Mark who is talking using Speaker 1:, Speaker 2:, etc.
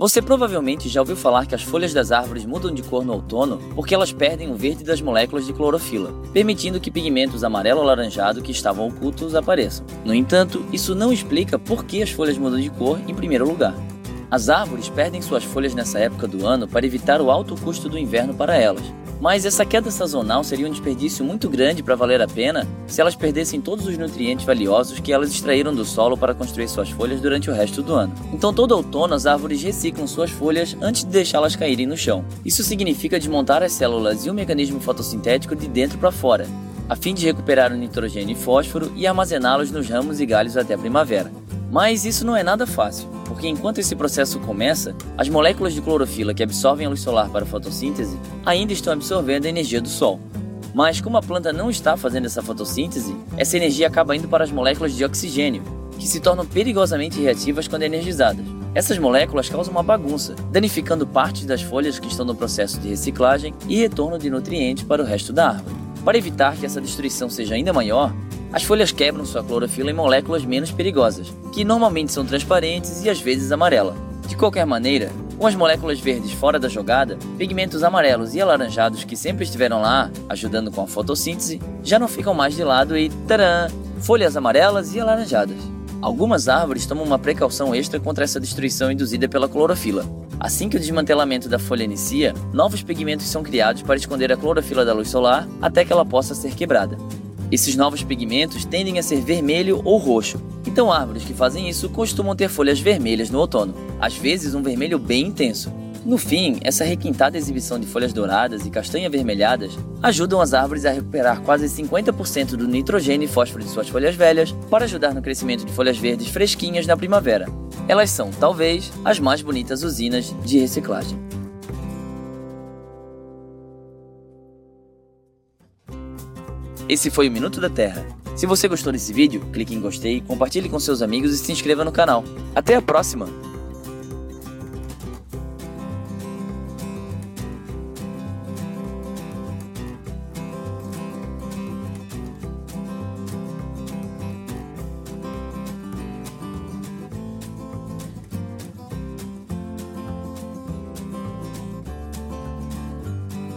Speaker 1: Você provavelmente já ouviu falar que as folhas das árvores mudam de cor no outono porque elas perdem o verde das moléculas de clorofila, permitindo que pigmentos amarelo-alaranjado que estavam ocultos apareçam. No entanto, isso não explica por que as folhas mudam de cor em primeiro lugar. As árvores perdem suas folhas nessa época do ano para evitar o alto custo do inverno para elas, mas essa queda sazonal seria um desperdício muito grande para valer a pena se elas perdessem todos os nutrientes valiosos que elas extraíram do solo para construir suas folhas durante o resto do ano. Então, todo outono, as árvores reciclam suas folhas antes de deixá-las caírem no chão. Isso significa desmontar as células e o mecanismo fotossintético de dentro para fora, a fim de recuperar o nitrogênio e fósforo e armazená-los nos ramos e galhos até a primavera. Mas isso não é nada fácil, porque enquanto esse processo começa, as moléculas de clorofila que absorvem a luz solar para a fotossíntese ainda estão absorvendo a energia do sol. Mas como a planta não está fazendo essa fotossíntese, essa energia acaba indo para as moléculas de oxigênio, que se tornam perigosamente reativas quando energizadas. Essas moléculas causam uma bagunça, danificando partes das folhas que estão no processo de reciclagem e retorno de nutrientes para o resto da árvore. Para evitar que essa destruição seja ainda maior, as folhas quebram sua clorofila em moléculas menos perigosas, que normalmente são transparentes e às vezes amarela. De qualquer maneira, com as moléculas verdes fora da jogada, pigmentos amarelos e alaranjados que sempre estiveram lá, ajudando com a fotossíntese, já não ficam mais de lado e tadã! Folhas amarelas e alaranjadas. Algumas árvores tomam uma precaução extra contra essa destruição induzida pela clorofila. Assim que o desmantelamento da folha inicia, novos pigmentos são criados para esconder a clorofila da luz solar até que ela possa ser quebrada. Esses novos pigmentos tendem a ser vermelho ou roxo, então árvores que fazem isso costumam ter folhas vermelhas no outono, às vezes um vermelho bem intenso. No fim, essa requintada exibição de folhas douradas e castanha avermelhadas ajudam as árvores a recuperar quase 50% do nitrogênio e fósforo de suas folhas velhas para ajudar no crescimento de folhas verdes fresquinhas na primavera. Elas são, talvez, as mais bonitas usinas de reciclagem. Esse foi o Minuto da Terra. Se você gostou desse vídeo, clique em gostei, compartilhe com seus amigos e se inscreva no canal. Até a próxima!